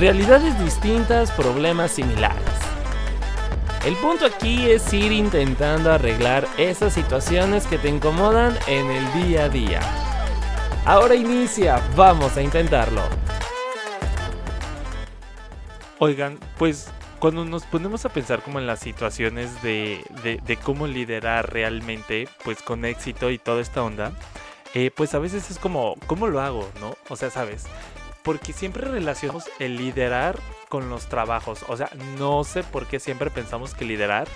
realidades distintas, problemas similares. El punto aquí es ir intentando arreglar esas situaciones que te incomodan en el día a día. Ahora inicia, vamos a intentarlo. Oigan, pues cuando nos ponemos a pensar como en las situaciones de, de, cómo liderar realmente, pues con éxito y toda esta onda, eh, pues a veces es como, ¿cómo lo hago? ¿No? O sea, sabes, porque siempre relacionamos el liderar con los trabajos. O sea, no sé por qué siempre pensamos que liderar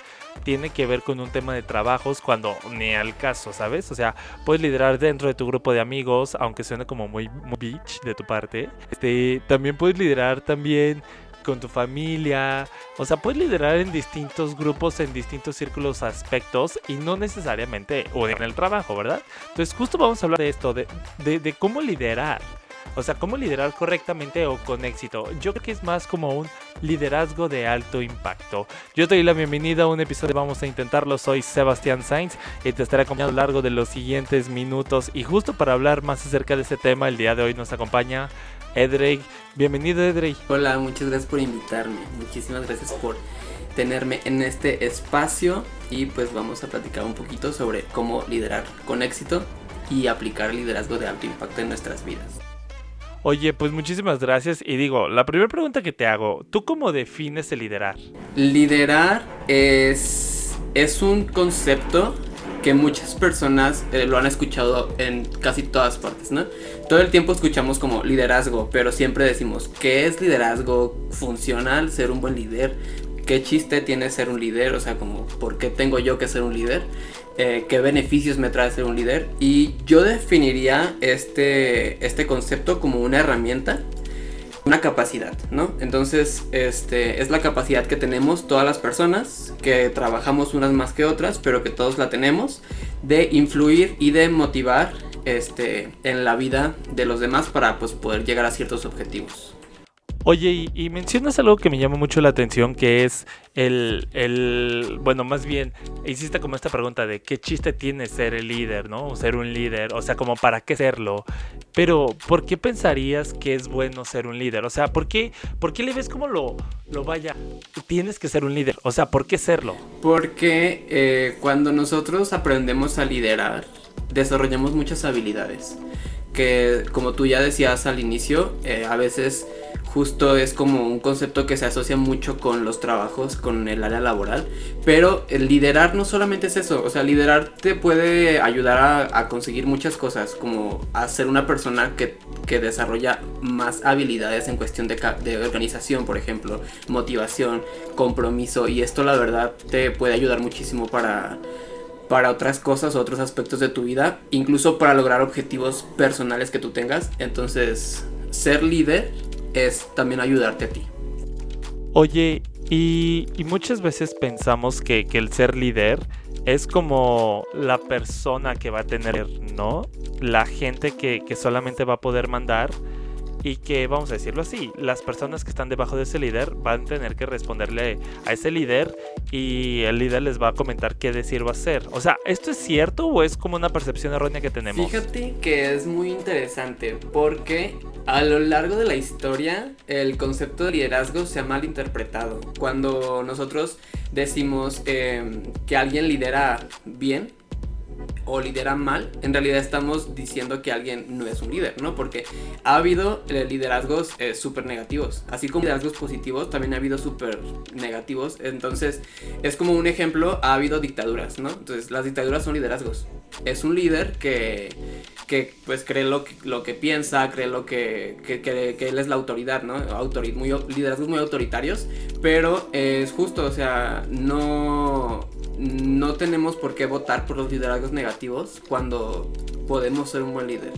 tiene que ver con un tema de trabajos cuando ni al caso, ¿sabes? O sea, puedes liderar dentro de tu grupo de amigos, aunque suene como muy, bitch de tu parte. Este, también puedes liderar también con tu familia. O sea, puedes liderar en distintos grupos, en distintos círculos, aspectos y no necesariamente en el trabajo, ¿verdad? Entonces justo vamos a hablar de esto, de, de, cómo liderar. O sea, cómo liderar correctamente o con éxito. Yo creo que es más como un liderazgo de alto impacto. Yo te doy la bienvenida a un episodio Vamos a Intentarlo. Soy Sebastián Sainz y te estaré acompañando a lo largo de los siguientes minutos. Y justo para hablar más acerca de este tema, el día de hoy nos acompaña Edrey. Bienvenido, Edrey. Hola, muchas gracias por invitarme. Muchísimas gracias por tenerme en este espacio y pues vamos a platicar un poquito sobre cómo liderar con éxito y aplicar liderazgo de alto impacto en nuestras vidas. Oye, pues muchísimas gracias y digo, la primera pregunta que te hago, ¿tú cómo defines el liderar? Liderar es, es un concepto que muchas personas eh, lo han escuchado en casi todas partes, ¿no? Todo el tiempo escuchamos como liderazgo, pero siempre decimos, ¿qué es liderazgo funcional? Ser un buen líder. ¿Qué chiste tiene ser un líder? O sea, como, ¿por qué tengo yo que ser un líder? Eh, ¿Qué beneficios me trae ser un líder? Y yo definiría este, este concepto como una herramienta una capacidad, ¿no? Entonces, este es la capacidad que tenemos todas las personas, que trabajamos unas más que otras, pero que todos la tenemos, de influir y de motivar este, en la vida de los demás para pues, poder llegar a ciertos objetivos. Oye, y, mencionas algo que me llama mucho la atención, que es el, el, bueno, más bien, hiciste como esta pregunta de qué chiste tiene ser el líder, ¿no? Ser un líder, o sea, como para qué serlo. Pero, ¿por qué pensarías que es bueno ser un líder? O sea, ¿por qué, por qué le ves como lo, lo vaya? Tienes que ser un líder, o sea, ¿por qué serlo? Porque eh, cuando nosotros aprendemos a liderar, desarrollamos muchas habilidades que como tú ya decías al inicio, eh, a veces justo es como un concepto que se asocia mucho con los trabajos, con el área laboral, pero el liderar no solamente es eso, o sea, liderar te puede ayudar a, conseguir muchas cosas, como a ser una persona que, que desarrolla más habilidades en cuestión de, de organización, por ejemplo, motivación, compromiso, y esto la verdad te puede ayudar muchísimo para para otras cosas, otros aspectos de tu vida, incluso para lograr objetivos personales que tú tengas. Entonces, ser líder es también ayudarte a ti. Oye, y, muchas veces pensamos que, que, el ser líder es como la persona que va a tener, ¿no? La gente que, que solamente va a poder mandar y que, vamos a decirlo así, las personas que están debajo de ese líder van a tener que responderle a ese líder y el líder les va a comentar qué decir va a hacer. O sea, ¿esto es cierto o es como una percepción errónea que tenemos? Fíjate que es muy interesante porque a lo largo de la historia el concepto de liderazgo se ha malinterpretado. Cuando nosotros decimos eh, que alguien lidera bien, o lidera mal, en realidad estamos diciendo que alguien no es un líder, ¿no? Porque ha habido eh, liderazgos eh, súper negativos, así como liderazgos positivos, también ha habido súper negativos. Entonces, es como un ejemplo, ha habido dictaduras, ¿no? Entonces, las dictaduras son liderazgos. Es un líder que, que pues cree lo que, lo que piensa, cree lo que, que, él es la autoridad, ¿no? muy, liderazgos muy autoritarios, pero es justo, o sea, no no tenemos por qué votar por los liderazgos negativos cuando podemos ser un buen líder.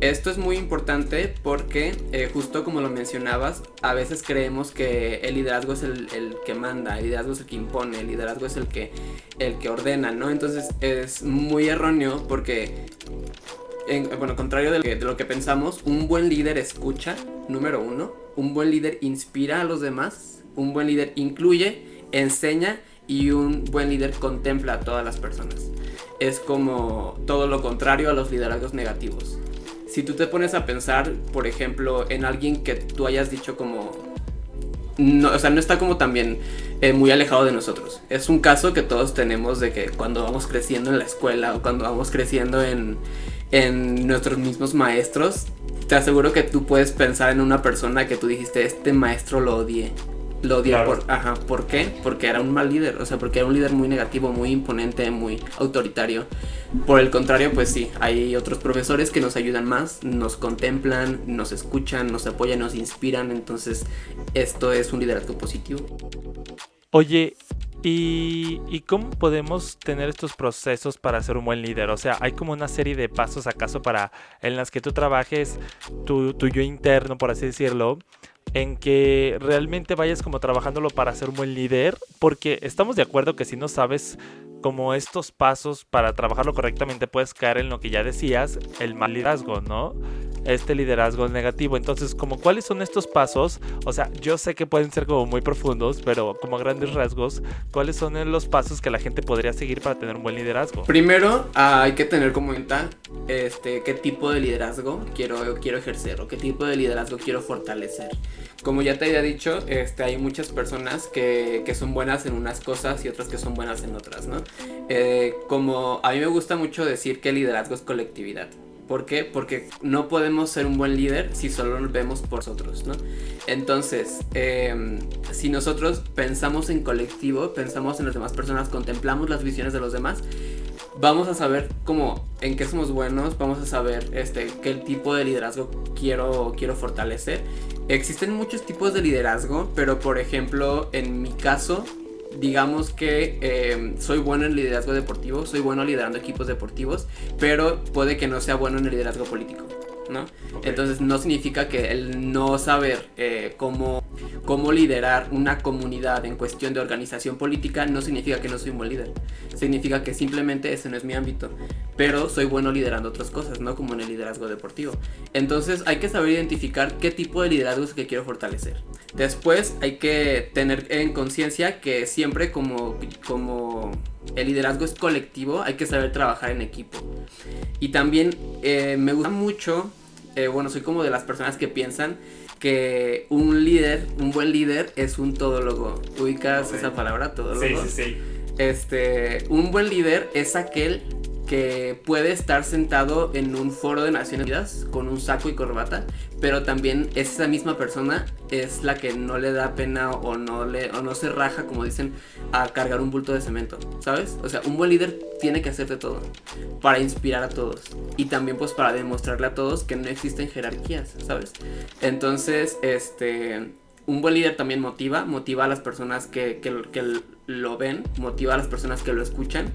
Esto es muy importante porque, eh, justo como lo mencionabas, a veces creemos que el liderazgo es el, que manda, el liderazgo es el que impone, el liderazgo es el que, el que ordena, ¿no? Entonces es muy erróneo porque, en, bueno, contrario de lo que pensamos, un buen líder escucha, número uno, un buen líder inspira a los demás, un buen líder incluye, enseña y un buen líder contempla a todas las personas. Es como todo lo contrario a los liderazgos negativos. Si tú te pones a pensar, por ejemplo, en alguien que tú hayas dicho como no, o sea, no está como también eh, muy alejado de nosotros. Es un caso que todos tenemos de que cuando vamos creciendo en la escuela o cuando vamos creciendo en, en nuestros mismos maestros, te aseguro que tú puedes pensar en una persona que tú dijiste, este maestro lo odié. Lo odié por, ajá, ¿por qué? Porque era un mal líder, o sea, porque era un líder muy negativo, muy imponente, muy autoritario. Por el contrario, pues sí, hay otros profesores que nos ayudan más, nos contemplan, nos escuchan, nos apoyan, nos inspiran, entonces esto es un liderazgo positivo. Oye, ¿Y, cómo podemos tener estos procesos para ser un buen líder? O sea, hay como una serie de pasos acaso para en las que tú trabajes tu, yo interno, por así decirlo, en que realmente vayas como trabajándolo para ser un buen líder, porque estamos de acuerdo que si no sabes como estos pasos para trabajarlo correctamente puedes caer en lo que ya decías, el mal liderazgo, ¿no? Este liderazgo negativo. Entonces, como cuáles son estos pasos, o sea, yo sé que pueden ser como muy profundos, pero como grandes rasgos, ¿cuáles son los pasos que la gente podría seguir para tener un buen liderazgo? Primero, ah, hay que tener como cuenta este, qué tipo de liderazgo quiero, quiero ejercer o qué tipo de liderazgo quiero fortalecer. Como ya te había dicho, este, hay muchas personas que, que son buenas en unas cosas y otras que son buenas en otras, ¿no? Eh, como a mí me gusta mucho decir que el liderazgo es colectividad. ¿Por qué? Porque no podemos ser un buen líder si solo nos vemos por nosotros, ¿no? Entonces, em, si nosotros pensamos en colectivo, pensamos en las demás personas, contemplamos las visiones de los demás, vamos a saber cómo, en qué somos buenos, vamos a saber este, qué tipo de liderazgo quiero, quiero fortalecer. Existen muchos tipos de liderazgo, pero por ejemplo, en mi caso, digamos que eh, soy bueno en liderazgo deportivo, soy bueno liderando equipos deportivos, pero puede que no sea bueno en el liderazgo político. ¿No? Entonces no significa que el no saber eh, cómo, cómo liderar una comunidad en cuestión de organización política no significa que no soy un buen líder. Significa que simplemente ese no es mi ámbito. Pero soy bueno liderando otras cosas, ¿no? Como en el liderazgo deportivo. Entonces hay que saber identificar qué tipo de liderazgo es que quiero fortalecer. Después hay que tener en conciencia que siempre como, como el liderazgo es colectivo, hay que saber trabajar en equipo. Y también eh, me gusta mucho eh, bueno, soy como de las personas que piensan que un líder, un buen líder es un todólogo. ¿Ubicas esa palabra, todólogo? Sí, sí, sí. Este, un buen líder es aquel que puede estar sentado en un foro de Naciones Unidas con un saco y corbata, pero también esa misma persona es la que no le da pena o no le o no se raja, como dicen, a cargar un bulto de cemento, ¿sabes? O sea, un buen líder tiene que hacer de todo para inspirar a todos y también pues para demostrarle a todos que no existen jerarquías, ¿sabes? Entonces, este un buen líder también motiva, motiva a las personas que, que, que lo ven, motiva a las personas que lo escuchan.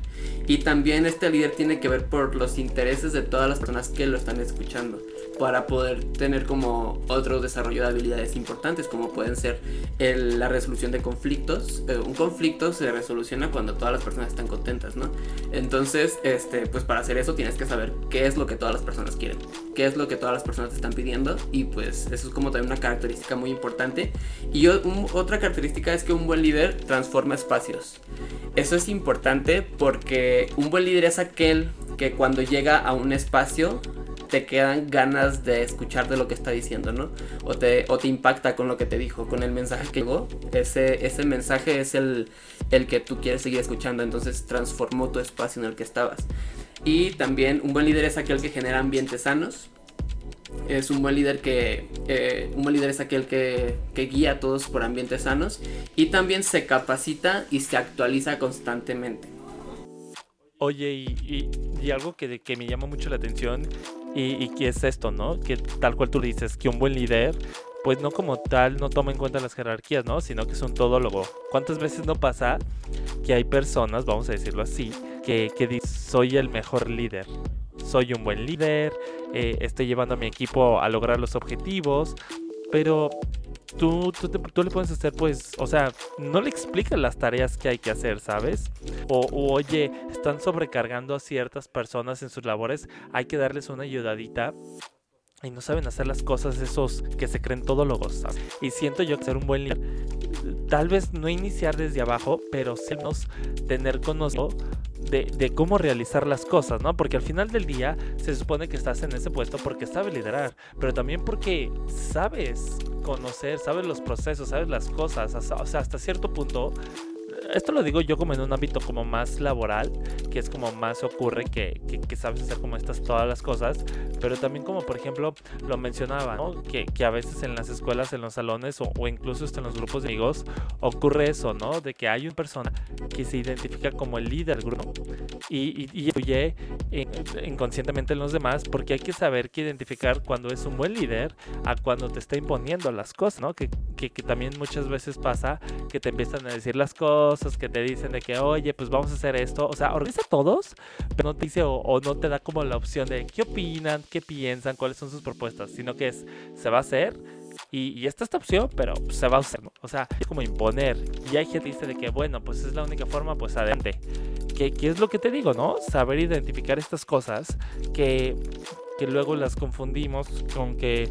Y también este líder tiene que ver por los intereses de todas las personas que lo están escuchando para poder tener como otro desarrollo de habilidades importantes como pueden ser la resolución de conflictos. Eh, un conflicto se resoluciona cuando todas las personas están contentas, ¿no? Entonces, este, pues para hacer eso tienes que saber qué es lo que todas las personas quieren, qué es lo que todas las personas te están pidiendo y pues eso es como también una característica muy importante. Y otra característica es que un buen líder transforma espacios. Eso es importante porque un buen líder es aquel que cuando llega a un espacio te quedan ganas de escuchar de lo que está diciendo, ¿no? O te, o te impacta con lo que te dijo, con el mensaje que llegó. Ese, ese mensaje es el, el que tú quieres seguir escuchando, entonces transformó tu espacio en el que estabas. Y también un buen líder es aquel que genera ambientes sanos. Es un buen líder que eh, un buen líder es aquel que, que guía a todos por ambientes sanos y también se capacita y se actualiza constantemente. Oye, y, y, algo que, que, me llama mucho la atención y, y, es esto, ¿no? Que tal cual tú dices, que un buen líder, pues no como tal, no toma en cuenta las jerarquías, ¿no? Sino que es un todólogo. ¿Cuántas veces no pasa que hay personas, vamos a decirlo así, que, que dicen, soy el mejor líder? Soy un buen líder, eh, estoy llevando a mi equipo a lograr los objetivos, pero tú, tú, le puedes hacer, pues, o sea, no le explicas las tareas que hay que hacer, ¿sabes? O, oye, están sobrecargando a ciertas personas en sus labores, hay que darles una ayudadita y no saben hacer las cosas esos que se creen todólogos. ¿sabes? Y siento yo que ser un buen líder, tal vez no iniciar desde abajo, pero sí tener conocimiento de, de, cómo realizar las cosas, ¿no? Porque al final del día se supone que estás en ese puesto porque sabes liderar, pero también porque sabes conocer, sabes los procesos, sabes las cosas, o sea, hasta cierto punto esto lo digo yo como en un ámbito como más laboral, que es como más ocurre que, que, sabes hacer como estas todas las cosas, pero también como por ejemplo lo mencionaba, ¿no? que, que, a veces en las escuelas, en los salones o, o, incluso hasta en los grupos de amigos ocurre eso, ¿no? De que hay una persona que se identifica como el líder del grupo y, y influye inconscientemente en los demás porque hay que saber que identificar cuando es un buen líder a cuando te está imponiendo las cosas, ¿no? Que, que, que también muchas veces pasa que te empiezan a decir las cosas, que te dicen de que, oye, pues vamos a hacer esto. O sea, organiza a todos, pero no te dice o, no te da como la opción de qué opinan, qué piensan, cuáles son sus propuestas, sino que es, se va a hacer y, y, esta es esta opción, pero se va a usar. O sea, es como imponer. Y hay gente que dice de que, bueno, pues es la única forma, pues adelante. ¿Qué, qué es lo que te digo, no? Saber identificar estas cosas que, que luego las confundimos con que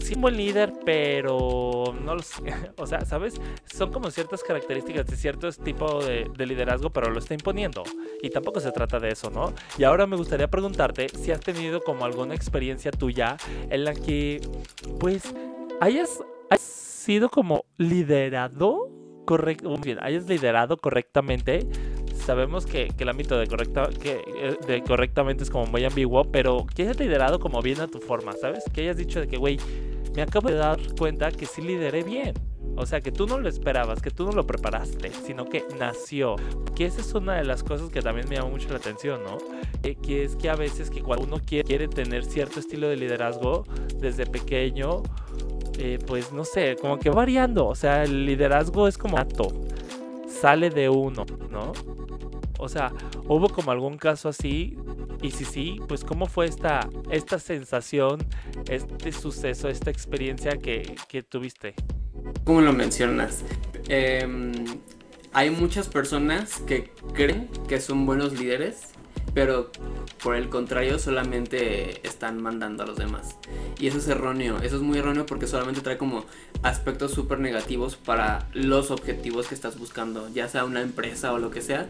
sí un buen líder, pero no lo sé. O sea, ¿sabes? Son como ciertas características de cierto tipo de, liderazgo, pero lo está imponiendo. Y tampoco se trata de eso, ¿no? Y ahora me gustaría preguntarte si has tenido como alguna experiencia tuya en la que, pues, hayas, sido como liderado correcto, bien, hayas liderado correctamente sabemos que, que el ámbito de, correcta, que, eh, de correctamente es como muy ambiguo, pero que hayas liderado como bien a tu forma, ¿sabes? Que hayas dicho de que, güey, me acabo de dar cuenta que sí lideré bien. O sea, que tú no lo esperabas, que tú no lo preparaste, sino que nació. Que esa es una de las cosas que también me llama mucho la atención, ¿no? Eh, que es que a veces que cuando uno quiere, quiere tener cierto estilo de liderazgo desde pequeño, eh, pues no sé, como que variando. O sea, el liderazgo es como nato, sale de uno, ¿no? O sea, ¿hubo como algún caso así? Y si sí, pues ¿cómo fue esta, esta sensación, este suceso, esta experiencia que, que tuviste? ¿Cómo lo mencionas? Em, hay muchas personas que creen que son buenos líderes, pero por el contrario solamente están mandando a los demás. Y eso es erróneo, eso es muy erróneo porque solamente trae como aspectos súper negativos para los objetivos que estás buscando, ya sea una empresa o lo que sea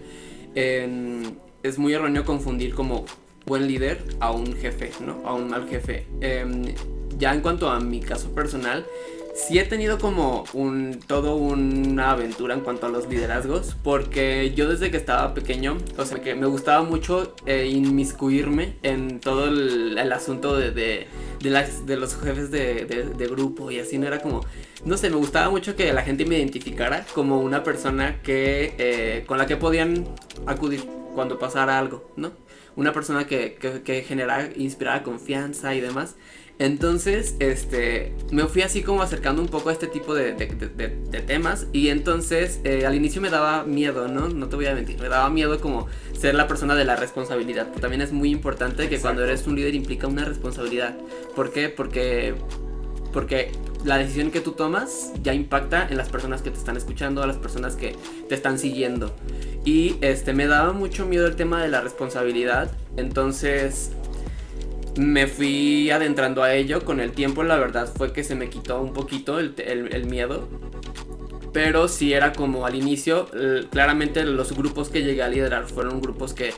es muy erróneo confundir como buen líder a un jefe, ¿no? A un mal jefe. Em, ya en cuanto a mi caso personal, sí he tenido como un todo una aventura en cuanto a los liderazgos, porque yo desde que estaba pequeño, o sea, que me gustaba mucho eh, inmiscuirme en todo el, asunto de, de, los jefes de, de, grupo y así, no era como, no sé, me gustaba mucho que la gente me identificara como una persona que, eh, con la que podían acudir cuando pasara algo, ¿no? Una persona que, que, que generara, inspirara confianza y demás. Entonces, este, me fui así como acercando un poco a este tipo de, temas y entonces eh, al inicio me daba miedo, ¿no? No te voy a mentir, me daba miedo como ser la persona de la responsabilidad, que también es muy importante que cuando eres un líder implica una responsabilidad. ¿Por qué? Porque, porque la decisión que tú tomas ya impacta en las personas que te están escuchando, a las personas que te están siguiendo. Y este, me daba mucho miedo el tema de la responsabilidad, entonces me fui adentrando a ello. Con el tiempo, la verdad fue que se me quitó un poquito el, miedo. Pero sí era como al inicio, claramente los grupos que llegué a liderar fueron grupos que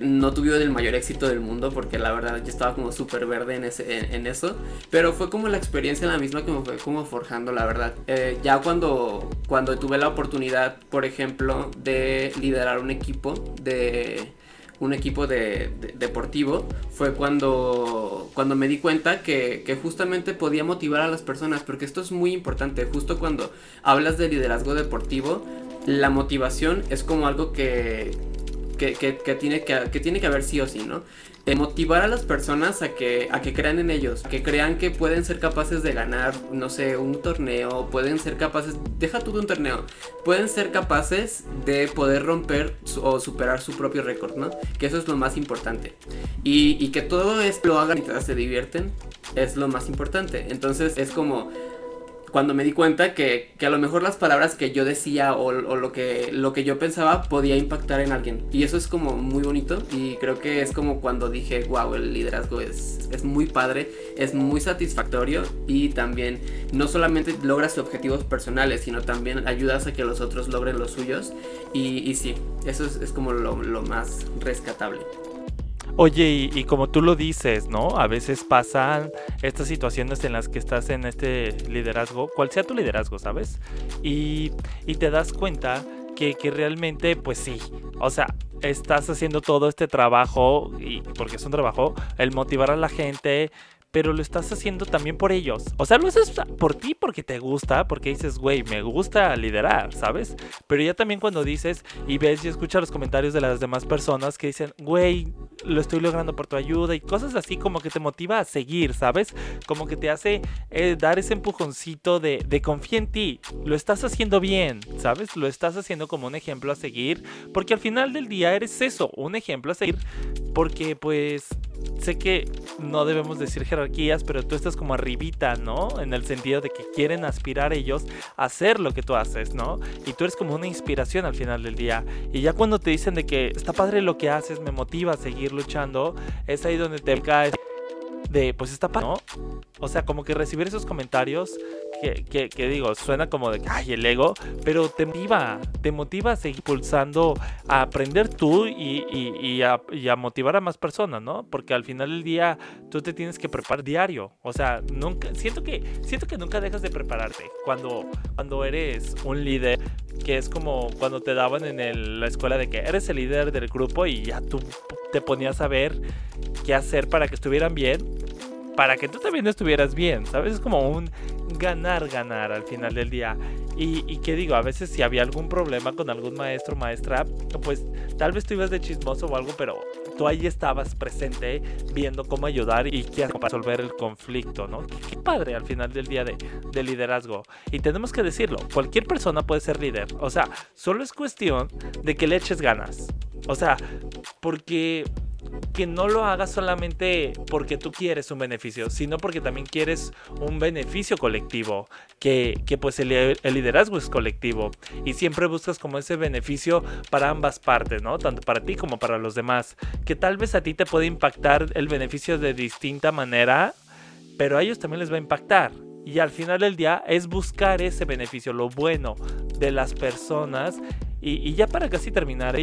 no tuvieron el mayor éxito del mundo porque la verdad yo estaba como súper verde en, eso. Pero fue como la experiencia la misma que me fue como forjando, la verdad. Eh, ya cuando, cuando tuve la oportunidad, por ejemplo, de liderar un equipo de un equipo de, deportivo fue cuando, cuando me di cuenta que, justamente podía motivar a las personas, porque esto es muy importante, justo cuando hablas de liderazgo deportivo, la motivación es como algo que, que, que, tiene, que tiene que haber sí o sí, ¿no? Motivar a las personas a que, a que crean en ellos, que crean que pueden ser capaces de ganar, no sé, un torneo, pueden ser capaces, deja tú de un torneo, pueden ser capaces de poder romper o superar su propio récord, ¿no? Que eso es lo más importante. Y, y que todo esto lo hagan mientras se divierten, es lo más importante. Entonces es como cuando me di cuenta que, que, a lo mejor las palabras que yo decía o, lo, que, lo que yo pensaba podía impactar en alguien. Y eso es como muy bonito y creo que es como cuando dije, wow, el liderazgo es, es muy padre, es muy satisfactorio y también no solamente logras objetivos personales, sino también ayudas a que los otros logren los suyos. Y, y sí, eso es, es como lo, lo más rescatable. Oye, y, como tú lo dices, ¿no? A veces pasan estas situaciones en las que estás en este liderazgo, cual sea tu liderazgo, ¿sabes? Y, y te das cuenta que, que, realmente, pues sí, o sea, estás haciendo todo este trabajo, y porque es un trabajo, el motivar a la gente, pero lo estás haciendo también por ellos. O sea, lo haces por ti porque te gusta, porque dices, güey, me gusta liderar, ¿sabes? Pero ya también cuando dices y ves y escuchas los comentarios de las demás personas que dicen, güey, lo estoy logrando por tu ayuda y cosas así como que te motiva a seguir, ¿sabes? Como que te hace eh, dar ese empujoncito de, de confía en ti, lo estás haciendo bien, ¿sabes? Lo estás haciendo como un ejemplo a seguir, porque al final del día eres eso, un ejemplo a seguir, porque pues sé que no debemos decir jerarquías, pero tú estás como arribita, ¿no? En el sentido de que quieren aspirar ellos a hacer lo que tú haces, ¿no? Y tú eres como una inspiración al final del día. Y ya cuando te dicen de que está padre lo que haces, me motiva a seguir luchando, es ahí donde te caes de, pues está padre, ¿no? O sea, como que recibir esos comentarios que, que, digo, suena como de, ay, el ego, pero te motiva, te motiva a seguir pulsando, a aprender tú y, y, a, y, a, motivar a más personas, ¿no? Porque al final del día tú te tienes que preparar diario, o sea, nunca, siento que, siento que nunca dejas de prepararte cuando, cuando eres un líder, que es como cuando te daban en la escuela de que eres el líder del grupo y ya tú te ponías a ver qué hacer para que estuvieran bien para que tú también estuvieras bien, ¿sabes? Es como un ganar, ganar al final del día. Y, y que digo, a veces si había algún problema con algún maestro o maestra, pues tal vez tú ibas de chismoso o algo, pero tú ahí estabas presente viendo cómo ayudar y qué hacer para resolver el conflicto, ¿no? Qué, padre al final del día de, de liderazgo. Y tenemos que decirlo, cualquier persona puede ser líder. O sea, solo es cuestión de que le eches ganas. O sea, porque que no lo hagas solamente porque tú quieres un beneficio, sino porque también quieres un beneficio colectivo, que, pues el, el, liderazgo es colectivo y siempre buscas como ese beneficio para ambas partes, ¿no? Tanto para ti como para los demás, que tal vez a ti te puede impactar el beneficio de distinta manera, pero a ellos también les va a impactar. Y al final del día es buscar ese beneficio, lo bueno de las personas y, ya para casi terminar,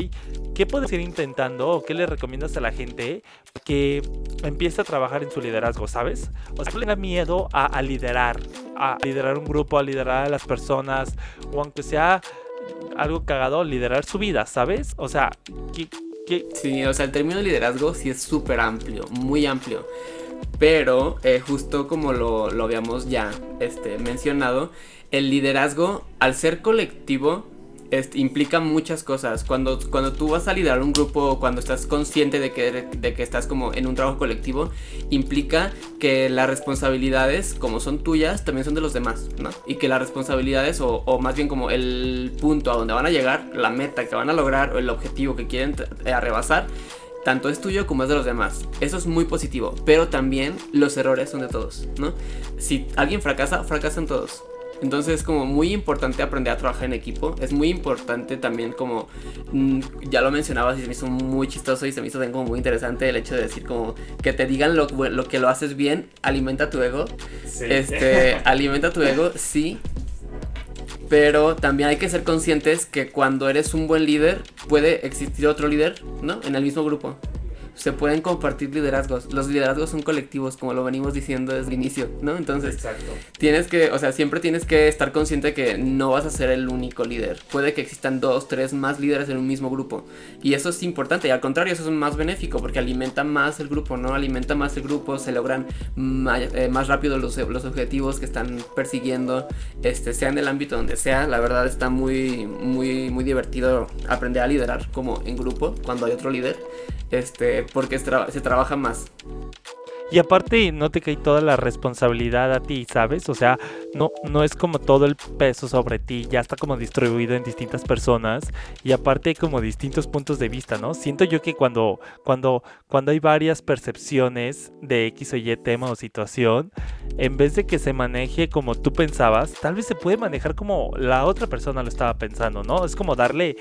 ¿qué puedes ir intentando o qué le recomiendas a la gente que empiece a trabajar en su liderazgo, sabes? O sea, no tenga miedo a, liderar, a liderar un grupo, a liderar a las personas, o aunque sea algo cagado, liderar su vida, ¿sabes? O sea, ¿qué, Sí, o sea, el término liderazgo sí es súper amplio, muy amplio. Pero, eh, justo como lo, lo habíamos ya este, mencionado, el liderazgo, al ser colectivo, implica muchas cosas. Cuando, cuando tú vas a liderar un grupo, cuando estás consciente de que, de que estás como en un trabajo colectivo, implica que las responsabilidades, como son tuyas, también son de los demás, ¿no? Y que las responsabilidades, o, más bien como el punto a donde van a llegar, la meta que van a lograr, o el objetivo que quieren eh, tanto es tuyo como es de los demás. Eso es muy positivo, pero también los errores son de todos, ¿no? Si alguien fracasa, fracasan todos. Entonces es como muy importante aprender a trabajar en equipo. Es muy importante también como, mm, ya lo mencionabas y se me hizo muy chistoso y se me hizo también como muy interesante el hecho de decir como que te digan lo, lo que lo haces bien, alimenta tu ego. Este, alimenta tu ego, sí. Pero también hay que ser conscientes que cuando eres un buen líder puede existir otro líder, ¿no? En el mismo grupo se pueden compartir liderazgos. Los liderazgos son colectivos, como lo venimos diciendo desde el inicio, ¿no? Entonces, tienes que, o sea, siempre tienes que estar consciente que no vas a ser el único líder. Puede que existan dos, tres más líderes en un mismo grupo. Y eso es importante. Y al contrario, eso es más benéfico porque alimenta más el grupo, ¿no? Alimenta más el grupo, se logran eh, más, rápido los, los, objetivos que están persiguiendo, este, sea en el ámbito donde sea. La verdad está muy, muy, muy divertido aprender a liderar como en grupo cuando hay otro líder este, porque se, trabaja más. Y aparte no te cae toda la responsabilidad a ti, ¿sabes? O sea, no, no es como todo el peso sobre ti, ya está como distribuido en distintas personas y aparte hay como distintos puntos de vista, ¿no? Siento yo que cuando, cuando, cuando hay varias percepciones de X o Y tema o situación, en vez de que se maneje como tú pensabas, tal vez se puede manejar como la otra persona lo estaba pensando, ¿no? Es como darle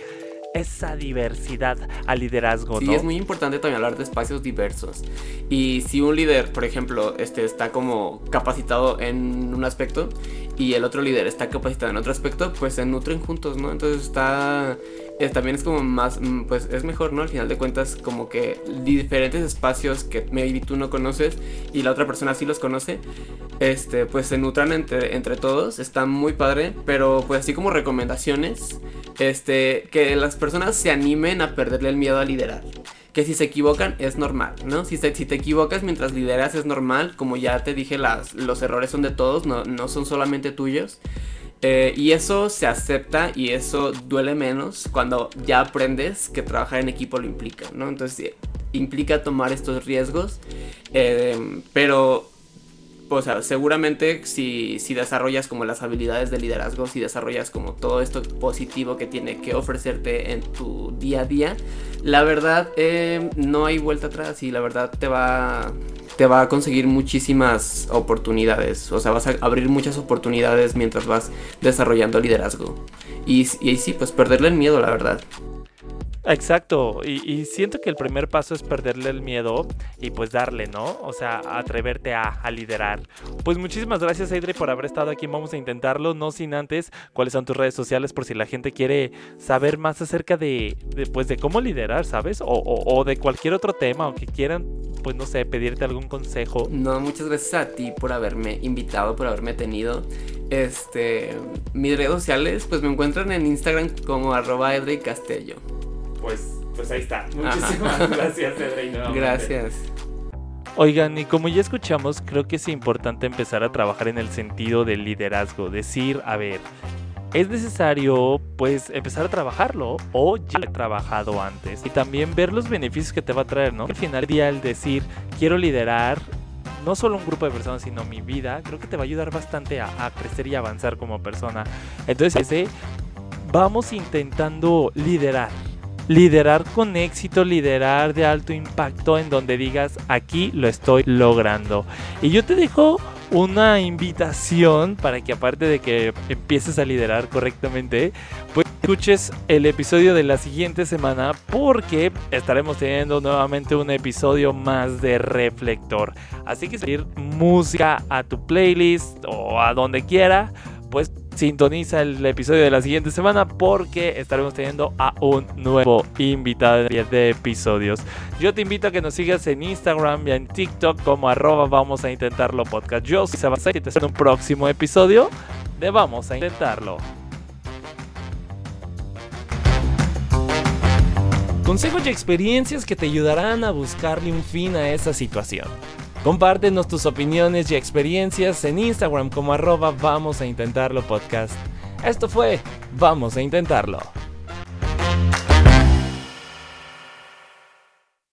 esa diversidad al liderazgo. Sí, es muy importante también hablar de espacios diversos. Y si un líder, por ejemplo, este, está como capacitado en un aspecto y el otro líder está capacitado en otro aspecto, pues se nutren juntos, ¿no? Entonces está eh, también es como más, mm, pues es mejor, ¿no? Al final de cuentas, como que diferentes espacios que maybe tú no conoces y la otra persona sí los conoce, este, pues se nutran entre, entre todos, está muy padre, pero pues así como recomendaciones, este, que las personas se animen a perderle el miedo a liderar que si se equivocan es normal, ¿no? Si, si te equivocas mientras lideras es normal, como ya te dije, las, los errores son de todos, no, no son solamente tuyos. Eh, y eso se acepta y eso duele menos cuando ya aprendes que trabajar en equipo lo implica, ¿no? Entonces implica tomar estos riesgos, eh, pero o sea, seguramente si, si, desarrollas como las habilidades de liderazgo, si desarrollas como todo esto positivo que tiene que ofrecerte en tu día a día, la verdad eh, no hay vuelta atrás y la verdad te va, te va a conseguir muchísimas oportunidades. O sea, vas a abrir muchas oportunidades mientras vas desarrollando liderazgo. Y, y sí, pues perderle el miedo, la verdad. Exacto, y, siento que el primer paso es perderle el miedo y pues darle, ¿no? O sea, atreverte a, liderar. Pues muchísimas gracias, Adri, por haber estado aquí. Vamos a intentarlo, no sin antes, cuáles son tus redes sociales por si la gente quiere saber más acerca de, pues, de cómo liderar, ¿sabes? O, de cualquier otro tema o que quieran, pues no sé, pedirte algún consejo. No, muchas gracias a ti por haberme invitado, por haberme tenido. Este, mis redes sociales, pues me encuentran en Instagram como arroba Edri Castello pues, pues ahí está. Muchísimas gracias, Gracias. Oigan, y como ya escuchamos, creo que es importante empezar a trabajar en el sentido del liderazgo. Decir, a ver, es necesario pues empezar a trabajarlo o ya lo he trabajado antes y también ver los beneficios que te va a traer, ¿no? Al final del día el decir quiero liderar no solo un grupo de personas sino mi vida, creo que te va a ayudar bastante a, a crecer y avanzar como persona. Entonces ese vamos intentando liderar liderar con éxito, liderar de alto impacto en donde digas aquí lo estoy logrando. Y yo te dejo una invitación para que aparte de que empieces a liderar correctamente, pues escuches el episodio de la siguiente semana porque estaremos teniendo nuevamente un episodio más de Reflector. Así que seguir música a tu playlist o a donde quiera, pues sintoniza el episodio de la siguiente semana porque estaremos teniendo a un nuevo invitado de episodios. Yo te invito a que nos sigas en Instagram y en TikTok como arroba vamos a intentarlo podcast. Yo soy Sebastián y te espero en un próximo episodio de Vamos a intentarlo. Consejos y experiencias que te ayudarán a buscarle un fin a esa situación. Compártenos tus opiniones y experiencias en Instagram como arroba vamos a intentarlo podcast. Esto fue Vamos a intentarlo.